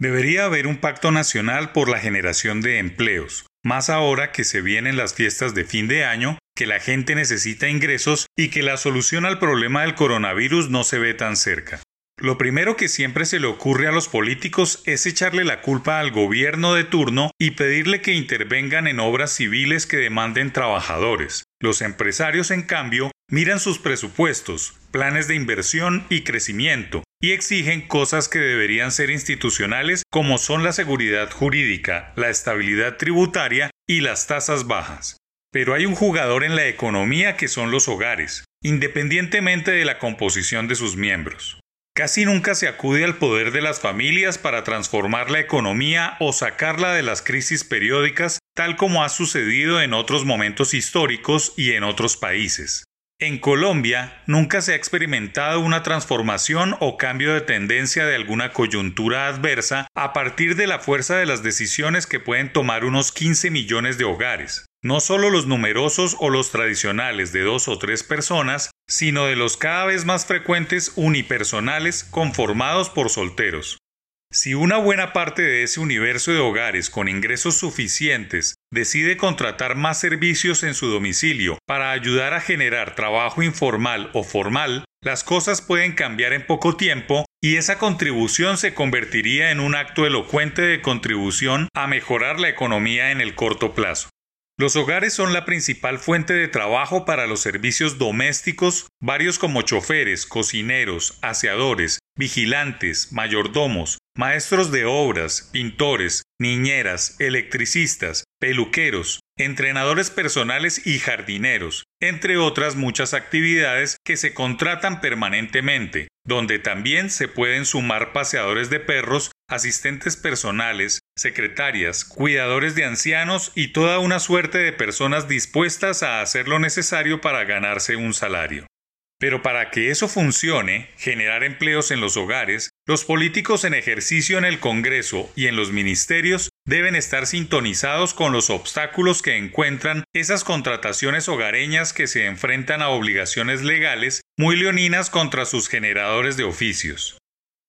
Debería haber un pacto nacional por la generación de empleos, más ahora que se vienen las fiestas de fin de año, que la gente necesita ingresos y que la solución al problema del coronavirus no se ve tan cerca. Lo primero que siempre se le ocurre a los políticos es echarle la culpa al gobierno de turno y pedirle que intervengan en obras civiles que demanden trabajadores. Los empresarios, en cambio, miran sus presupuestos, planes de inversión y crecimiento, y exigen cosas que deberían ser institucionales como son la seguridad jurídica, la estabilidad tributaria y las tasas bajas. Pero hay un jugador en la economía que son los hogares, independientemente de la composición de sus miembros. Casi nunca se acude al poder de las familias para transformar la economía o sacarla de las crisis periódicas, tal como ha sucedido en otros momentos históricos y en otros países. En Colombia nunca se ha experimentado una transformación o cambio de tendencia de alguna coyuntura adversa a partir de la fuerza de las decisiones que pueden tomar unos 15 millones de hogares no solo los numerosos o los tradicionales de dos o tres personas, sino de los cada vez más frecuentes unipersonales conformados por solteros. Si una buena parte de ese universo de hogares con ingresos suficientes decide contratar más servicios en su domicilio para ayudar a generar trabajo informal o formal, las cosas pueden cambiar en poco tiempo y esa contribución se convertiría en un acto elocuente de contribución a mejorar la economía en el corto plazo. Los hogares son la principal fuente de trabajo para los servicios domésticos, varios como choferes, cocineros, aseadores, vigilantes, mayordomos, maestros de obras, pintores, niñeras, electricistas, peluqueros, entrenadores personales y jardineros, entre otras muchas actividades que se contratan permanentemente, donde también se pueden sumar paseadores de perros, asistentes personales, secretarias, cuidadores de ancianos y toda una suerte de personas dispuestas a hacer lo necesario para ganarse un salario. Pero para que eso funcione, generar empleos en los hogares, los políticos en ejercicio en el Congreso y en los ministerios deben estar sintonizados con los obstáculos que encuentran esas contrataciones hogareñas que se enfrentan a obligaciones legales muy leoninas contra sus generadores de oficios.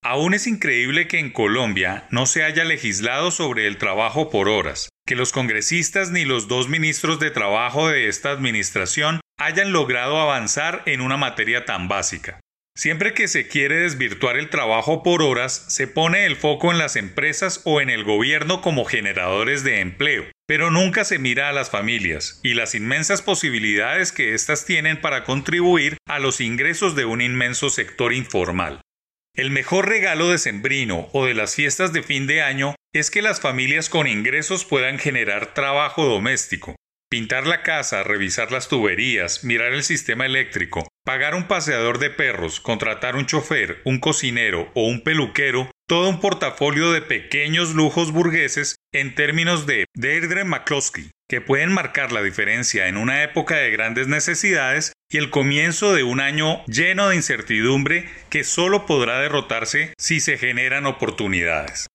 Aún es increíble que en Colombia no se haya legislado sobre el trabajo por horas, que los congresistas ni los dos ministros de Trabajo de esta administración hayan logrado avanzar en una materia tan básica. Siempre que se quiere desvirtuar el trabajo por horas, se pone el foco en las empresas o en el gobierno como generadores de empleo, pero nunca se mira a las familias y las inmensas posibilidades que éstas tienen para contribuir a los ingresos de un inmenso sector informal. El mejor regalo de sembrino o de las fiestas de fin de año es que las familias con ingresos puedan generar trabajo doméstico, pintar la casa, revisar las tuberías, mirar el sistema eléctrico, pagar un paseador de perros, contratar un chofer, un cocinero o un peluquero, todo un portafolio de pequeños lujos burgueses en términos de Deirdre McCloskey, que pueden marcar la diferencia en una época de grandes necesidades y el comienzo de un año lleno de incertidumbre que solo podrá derrotarse si se generan oportunidades.